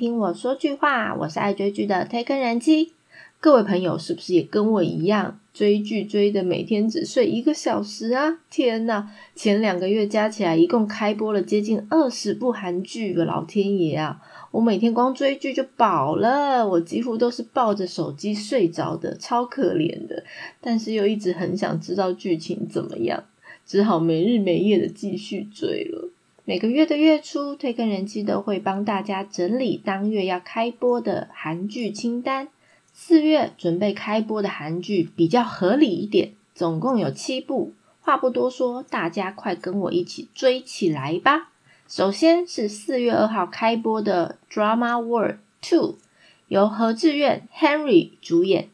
听我说句话，我是爱追剧的推坑人妻。各位朋友，是不是也跟我一样追剧追的每天只睡一个小时啊？天呐，前两个月加起来一共开播了接近二十部韩剧，老天爷啊！我每天光追剧就饱了，我几乎都是抱着手机睡着的，超可怜的。但是又一直很想知道剧情怎么样，只好没日没夜的继续追了。每个月的月初，推更人气都会帮大家整理当月要开播的韩剧清单。四月准备开播的韩剧比较合理一点，总共有七部。话不多说，大家快跟我一起追起来吧！首先是四月二号开播的《Drama World Two》，由何志远 Henry 主演。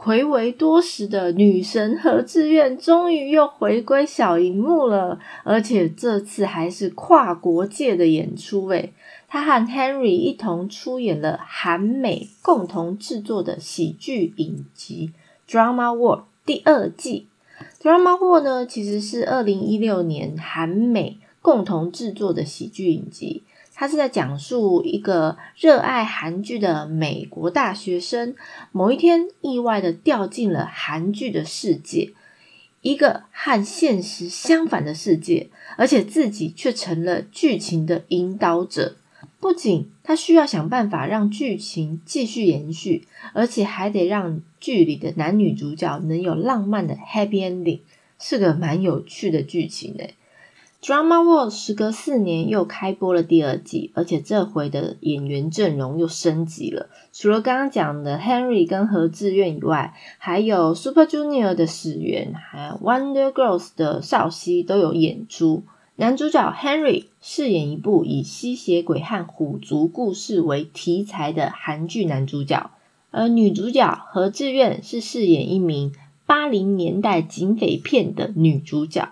魁违多时的女神何志愿终于又回归小荧幕了，而且这次还是跨国界的演出诶她和 Henry 一同出演了韩美共同制作的喜剧影集《Drama World》第二季。《Drama World》呢，其实是二零一六年韩美共同制作的喜剧影集。他是在讲述一个热爱韩剧的美国大学生，某一天意外的掉进了韩剧的世界，一个和现实相反的世界，而且自己却成了剧情的引导者。不仅他需要想办法让剧情继续延续，而且还得让剧里的男女主角能有浪漫的 happy ending，是个蛮有趣的剧情诶。Drama World 时隔四年又开播了第二季，而且这回的演员阵容又升级了。除了刚刚讲的 Henry 跟何志愿以外，还有 Super Junior 的始源，还有 Wonder Girls 的少熙都有演出。男主角 Henry 饰演一部以吸血鬼和虎族故事为题材的韩剧男主角，而女主角何志愿是饰演一名八零年代警匪片的女主角。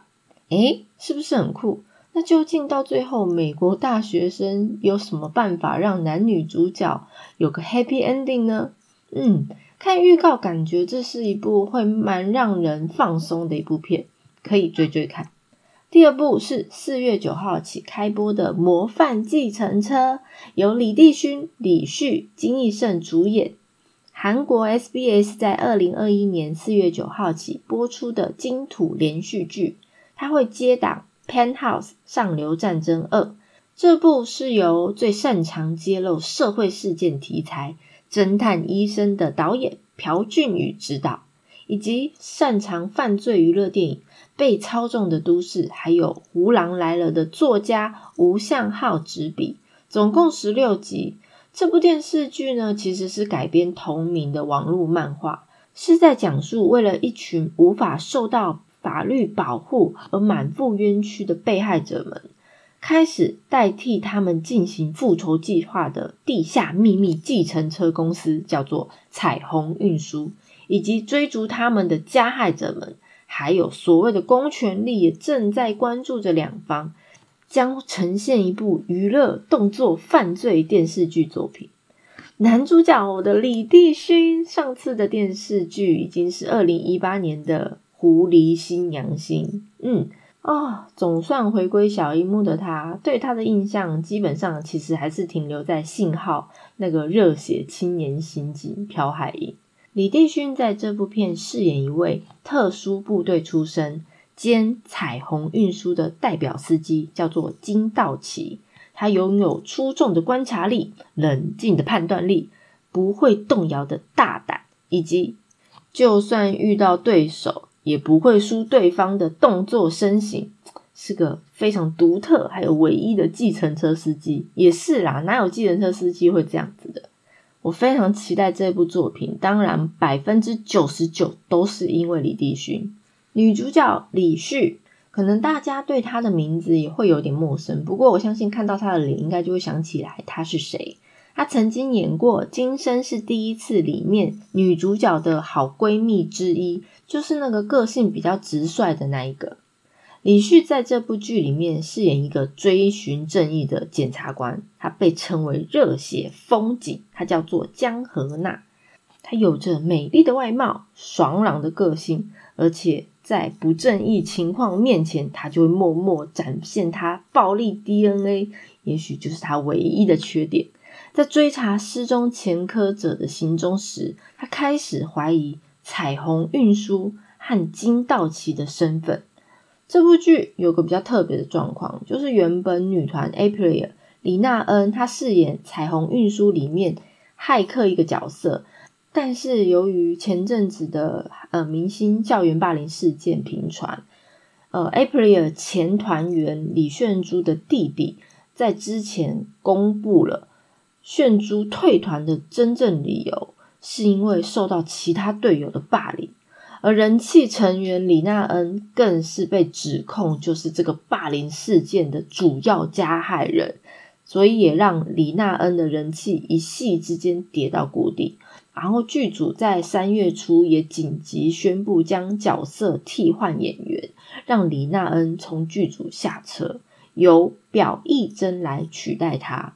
诶，是不是很酷？那究竟到最后，美国大学生有什么办法让男女主角有个 happy ending 呢？嗯，看预告感觉这是一部会蛮让人放松的一部片，可以追追看。第二部是四月九号起开播的《模范计程车》，由李帝勋、李旭、金义胜主演，韩国 SBS 在二零二一年四月九号起播出的金土连续剧。他会接档《Penthouse 上流战争二》，这部是由最擅长揭露社会事件题材侦探医生的导演朴俊宇执导，以及擅长犯罪娱乐电影《被操纵的都市》，还有《胡狼来了》的作家吴相浩执笔，总共十六集。这部电视剧呢，其实是改编同名的网络漫画，是在讲述为了一群无法受到法律保护而满腹冤屈的被害者们，开始代替他们进行复仇计划的地下秘密计程车公司，叫做彩虹运输，以及追逐他们的加害者们，还有所谓的公权力也正在关注着两方，将呈现一部娱乐动作犯罪电视剧作品。男主角我的李帝勋，上次的电视剧已经是二零一八年的。狐狸新娘星，嗯啊，总算回归小荧幕的他，对他的印象基本上其实还是停留在信号那个热血青年刑警朴海英。李帝勋在这部片饰演一位特殊部队出身兼彩虹运输的代表司机，叫做金道奇。他拥有出众的观察力、冷静的判断力、不会动摇的大胆，以及就算遇到对手。也不会输对方的动作身形，是个非常独特还有唯一的计程车司机。也是啦，哪有计程车司机会这样子的？我非常期待这部作品，当然百分之九十九都是因为李帝勋。女主角李旭，可能大家对她的名字也会有点陌生，不过我相信看到她的脸，应该就会想起来她是谁。她曾经演过《今生是第一次》里面女主角的好闺蜜之一，就是那个个性比较直率的那一个。李旭在这部剧里面饰演一个追寻正义的检察官，他被称为热血风景，他叫做江河娜。他有着美丽的外貌、爽朗的个性，而且在不正义情况面前，他就会默默展现他暴力 DNA，也许就是他唯一的缺点。在追查失踪前科者的行踪时，他开始怀疑彩虹运输和金道奇的身份。这部剧有个比较特别的状况，就是原本女团 April 李娜恩她饰演彩虹运输里面骇客一个角色，但是由于前阵子的呃明星校园霸凌事件频传，呃 April 前团员李炫珠的弟弟在之前公布了。炫珠退团的真正理由，是因为受到其他队友的霸凌，而人气成员李娜恩更是被指控就是这个霸凌事件的主要加害人，所以也让李娜恩的人气一夕之间跌到谷底。然后剧组在三月初也紧急宣布将角色替换演员，让李娜恩从剧组下车，由表意真来取代她。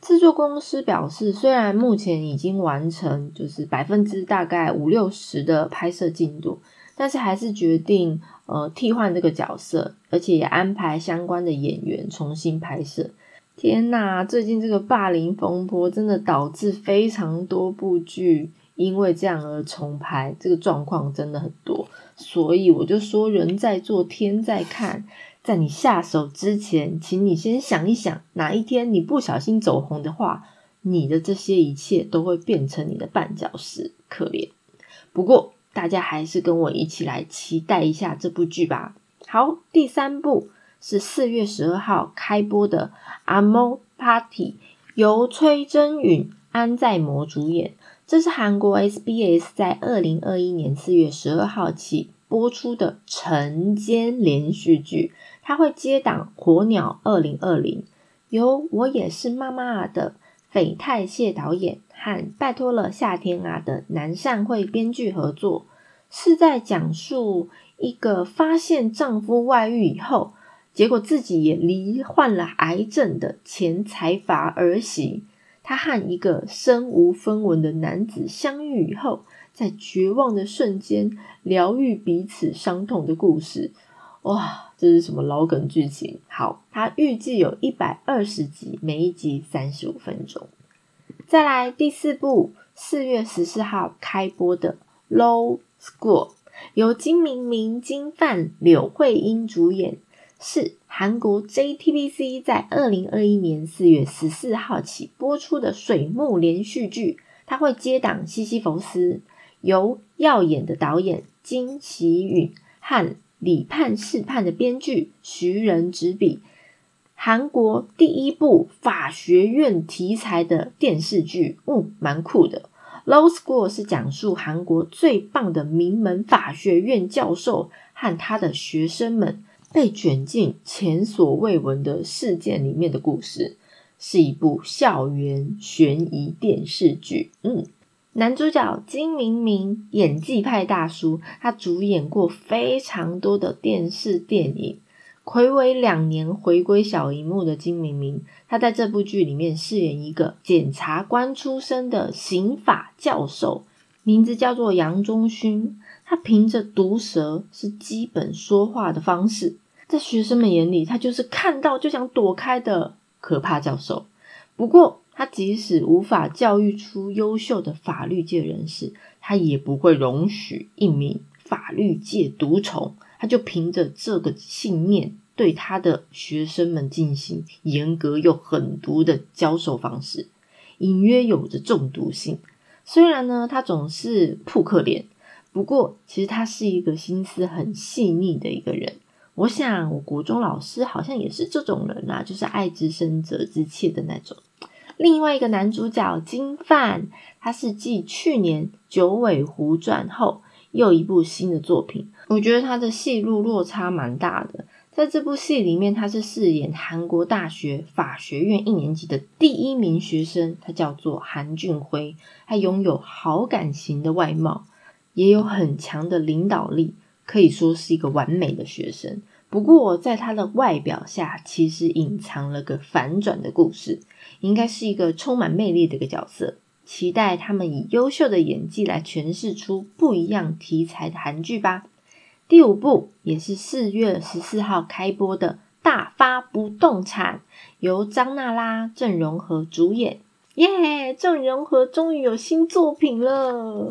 制作公司表示，虽然目前已经完成，就是百分之大概五六十的拍摄进度，但是还是决定呃替换这个角色，而且也安排相关的演员重新拍摄。天呐，最近这个霸凌风波真的导致非常多部剧因为这样而重拍，这个状况真的很多。所以我就说，人在做，天在看。在你下手之前，请你先想一想，哪一天你不小心走红的话，你的这些一切都会变成你的绊脚石。可怜。不过，大家还是跟我一起来期待一下这部剧吧。好，第三部是四月十二号开播的《阿猫 Party》，由崔真允、安在模主演。这是韩国 SBS 在二零二一年四月十二号起播出的晨间连续剧。它会接档《火鸟二零二零》，由我也是妈妈的斐泰谢导演和拜托了夏天啊的南善惠编剧合作，是在讲述一个发现丈夫外遇以后，结果自己也罹患了癌症的前财阀儿媳，她和一个身无分文的男子相遇以后，在绝望的瞬间疗愈彼此伤痛的故事。哇，这是什么老梗剧情？好，它预计有一百二十集，每一集三十五分钟。再来第四部，四月十四号开播的《Low School》，由金明明、金范、柳慧英主演，是韩国 JTBC 在二零二一年四月十四号起播出的水幕连续剧。它会接档西西弗斯，由耀眼的导演金喜允和。李判事判的编剧徐仁执笔，韩国第一部法学院题材的电视剧，嗯，蛮酷的。Law School 是讲述韩国最棒的名门法学院教授和他的学生们被卷进前所未闻的事件里面的故事，是一部校园悬疑电视剧，嗯。男主角金明明，演技派大叔，他主演过非常多的电视电影，暌违两年回归小荧幕的金明明，他在这部剧里面饰演一个检察官出身的刑法教授，名字叫做杨忠勋。他凭着毒舌是基本说话的方式，在学生们眼里，他就是看到就想躲开的可怕教授。不过，他即使无法教育出优秀的法律界人士，他也不会容许一名法律界毒虫，他就凭着这个信念，对他的学生们进行严格又狠毒的教授方式，隐约有着中毒性。虽然呢，他总是扑克脸，不过其实他是一个心思很细腻的一个人。我想，我国中老师好像也是这种人啊，就是爱之深责之切的那种。另外一个男主角金范，他是继去年《九尾狐传》后又一部新的作品。我觉得他的戏路落差蛮大的。在这部戏里面，他是饰演韩国大学法学院一年级的第一名学生，他叫做韩俊辉。他拥有好感型的外貌，也有很强的领导力，可以说是一个完美的学生。不过，在他的外表下，其实隐藏了个反转的故事。应该是一个充满魅力的一个角色，期待他们以优秀的演技来诠释出不一样题材的韩剧吧。第五部也是四月十四号开播的《大发不动产》，由张娜拉、郑容和主演，耶！郑容和终于有新作品了。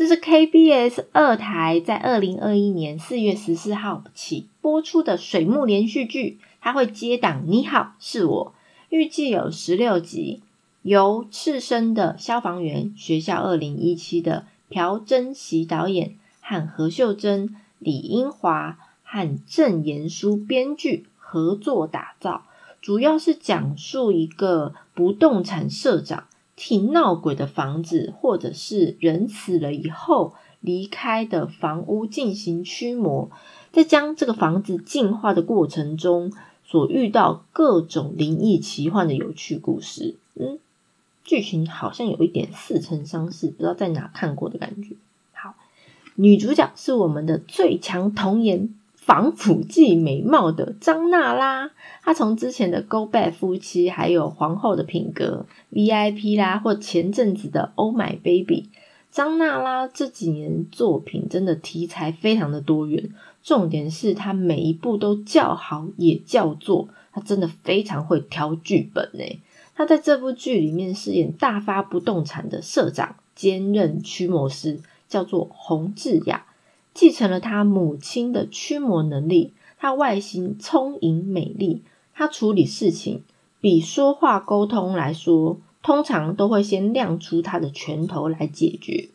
这是 KBS 二台在二零二一年四月十四号起播出的水幕连续剧，它会接档《你好，是我》，预计有十六集，由赤身的消防员学校二零一七的朴珍熙导演和何秀珍、李英华和郑延书编剧合作打造，主要是讲述一个不动产社长。替闹鬼的房子，或者是人死了以后离开的房屋进行驱魔，在将这个房子净化的过程中，所遇到各种灵异奇幻的有趣故事。嗯，剧情好像有一点似曾相识，不知道在哪看过的感觉。好，女主角是我们的最强童颜。防腐剂美貌的张娜拉，她从之前的《Go Back》夫妻，还有《皇后的品格》VIP 啦，或前阵子的《Oh My Baby》，张娜拉这几年作品真的题材非常的多元，重点是她每一部都叫好也叫座，她真的非常会挑剧本呢。她在这部剧里面饰演大发不动产的社长，兼任驱魔师，叫做洪志雅。继承了他母亲的驱魔能力，他外形聪颖美丽，他处理事情比说话沟通来说，通常都会先亮出他的拳头来解决。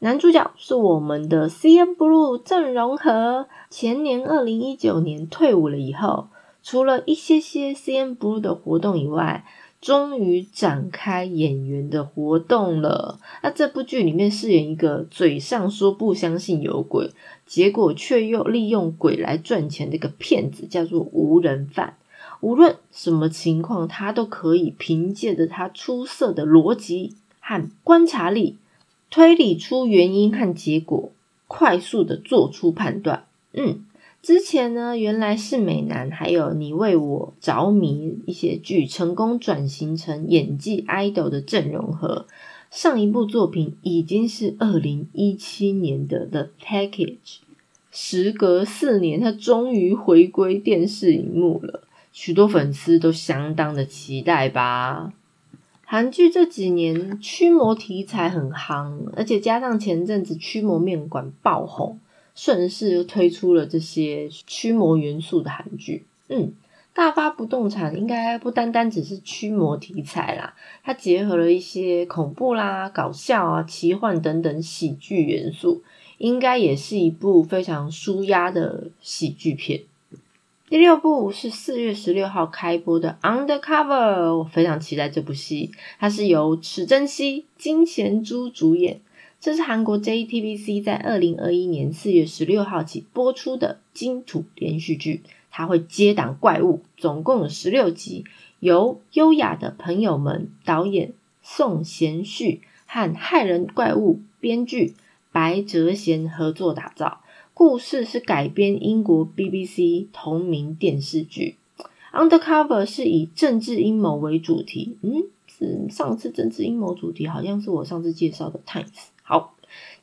男主角是我们的 C N Blue 郑容和，前年二零一九年退伍了以后，除了一些些 C N Blue 的活动以外。终于展开演员的活动了。那这部剧里面饰演一个嘴上说不相信有鬼，结果却又利用鬼来赚钱的一个骗子，叫做无人犯。无论什么情况，他都可以凭借着他出色的逻辑和观察力，推理出原因和结果，快速的做出判断。嗯。之前呢，原来是美男，还有你为我着迷一些剧，成功转型成演技 idol 的阵容和上一部作品已经是二零一七年的 The Package，时隔四年，他终于回归电视荧幕了，许多粉丝都相当的期待吧。韩剧这几年驱魔题材很夯，而且加上前阵子驱魔面馆爆红。顺势又推出了这些驱魔元素的韩剧，嗯，大发不动产应该不单单只是驱魔题材啦，它结合了一些恐怖啦、搞笑啊、奇幻等等喜剧元素，应该也是一部非常舒压的喜剧片。第六部是四月十六号开播的《Undercover》，我非常期待这部戏，它是由池珍熙、金贤珠主演。这是韩国 JTBC 在二零二一年四月十六号起播出的金土连续剧，它会接档怪物，总共有十六集，由优雅的朋友们导演宋贤旭和害人怪物编剧白哲贤合作打造。故事是改编英国 BBC 同名电视剧，《Undercover》是以政治阴谋为主题。嗯，是上次政治阴谋主题好像是我上次介绍的《Times》。好，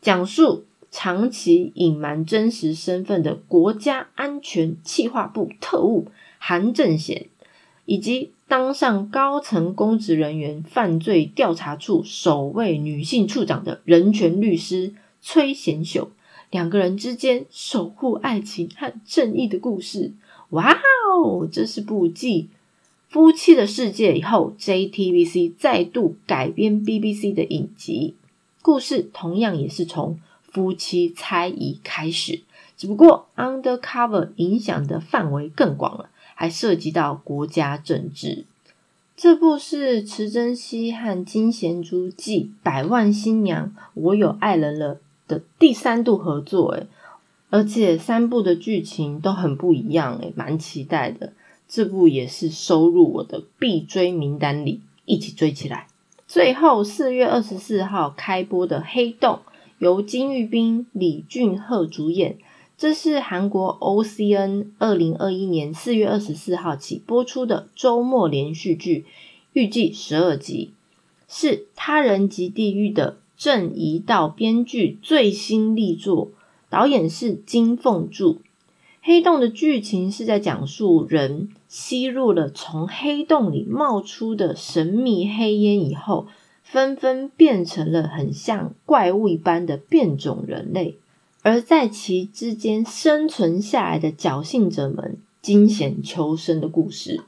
讲述长期隐瞒真实身份的国家安全企划部特务韩正贤，以及当上高层公职人员犯罪调查处首位女性处长的人权律师崔贤秀两个人之间守护爱情和正义的故事。哇哦，这是部继《夫妻的世界》以后，JTBC 再度改编 BBC 的影集。故事同样也是从夫妻猜疑开始，只不过 Undercover 影响的范围更广了，还涉及到国家政治。这部是池珍熙和金贤珠继《百万新娘我有爱人了》的第三度合作，诶而且三部的剧情都很不一样，诶蛮期待的。这部也是收入我的必追名单里，一起追起来。最后四月二十四号开播的《黑洞》，由金玉彬、李俊赫主演。这是韩国 OCN 二零二一年四月二十四号起播出的周末连续剧，预计十二集，是《他人及地狱》的郑一道编剧最新力作，导演是金凤柱。黑洞的剧情是在讲述人吸入了从黑洞里冒出的神秘黑烟以后，纷纷变成了很像怪物一般的变种人类，而在其之间生存下来的侥幸者们惊险求生的故事。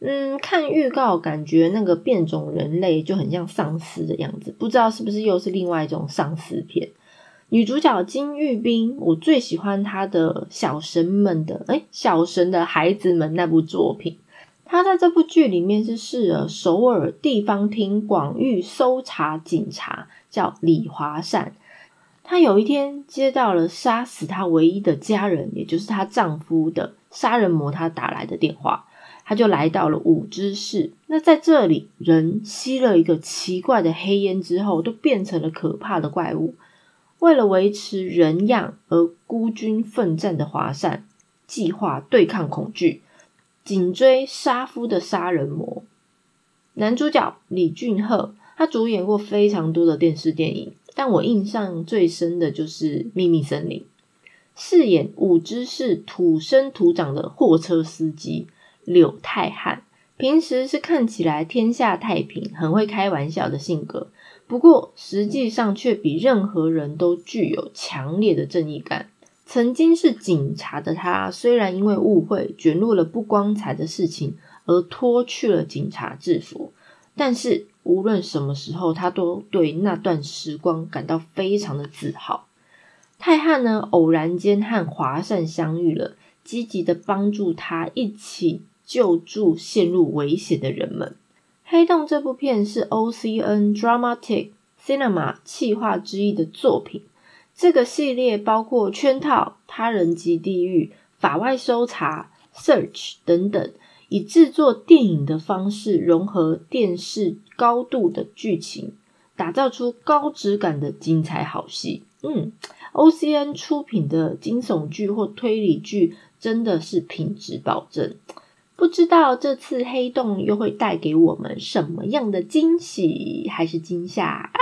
嗯，看预告感觉那个变种人类就很像丧尸的样子，不知道是不是又是另外一种丧尸片。女主角金玉彬，我最喜欢她的《小神们的》哎，《小神的孩子们》那部作品。她在这部剧里面是饰了首尔地方厅广域搜查警察，叫李华善。她有一天接到了杀死她唯一的家人，也就是她丈夫的杀人魔，他打来的电话，她就来到了五之市。那在这里，人吸了一个奇怪的黑烟之后，都变成了可怕的怪物。为了维持人样而孤军奋战的华善，计划对抗恐惧，紧追杀夫的杀人魔。男主角李俊赫，他主演过非常多的电视电影，但我印象最深的就是《秘密森林》，饰演五之市土生土长的货车司机柳泰汉。平时是看起来天下太平、很会开玩笑的性格。不过，实际上却比任何人都具有强烈的正义感。曾经是警察的他，虽然因为误会卷入了不光彩的事情而脱去了警察制服，但是无论什么时候，他都对那段时光感到非常的自豪。泰汉呢，偶然间和华善相遇了，积极的帮助他一起救助陷入危险的人们。《黑洞》这部片是 OCN Dramatic Cinema 企划之一的作品。这个系列包括《圈套》《他人及地狱》《法外搜查》《Search》等等，以制作电影的方式融合电视高度的剧情，打造出高质感的精彩好戏。嗯，OCN 出品的惊悚剧或推理剧真的是品质保证。不知道这次黑洞又会带给我们什么样的惊喜还是惊吓啊！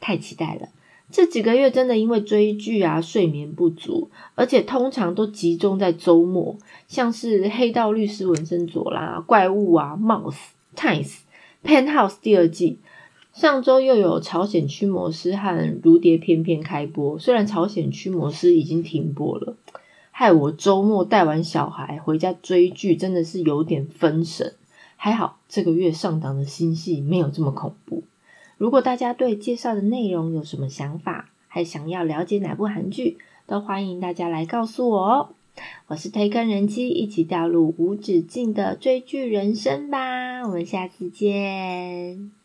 太期待了！这几个月真的因为追剧啊，睡眠不足，而且通常都集中在周末，像是《黑道律师纹身佐》啦、怪物啊、Mouse、Times、Pen House 第二季，上周又有《朝鲜驱魔师》和《如蝶翩翩》开播，虽然《朝鲜驱魔师》已经停播了。害我周末带完小孩回家追剧，真的是有点分神。还好这个月上档的新戏没有这么恐怖。如果大家对介绍的内容有什么想法，还想要了解哪部韩剧，都欢迎大家来告诉我哦。我是推坑人妻，一起掉入无止境的追剧人生吧。我们下次见。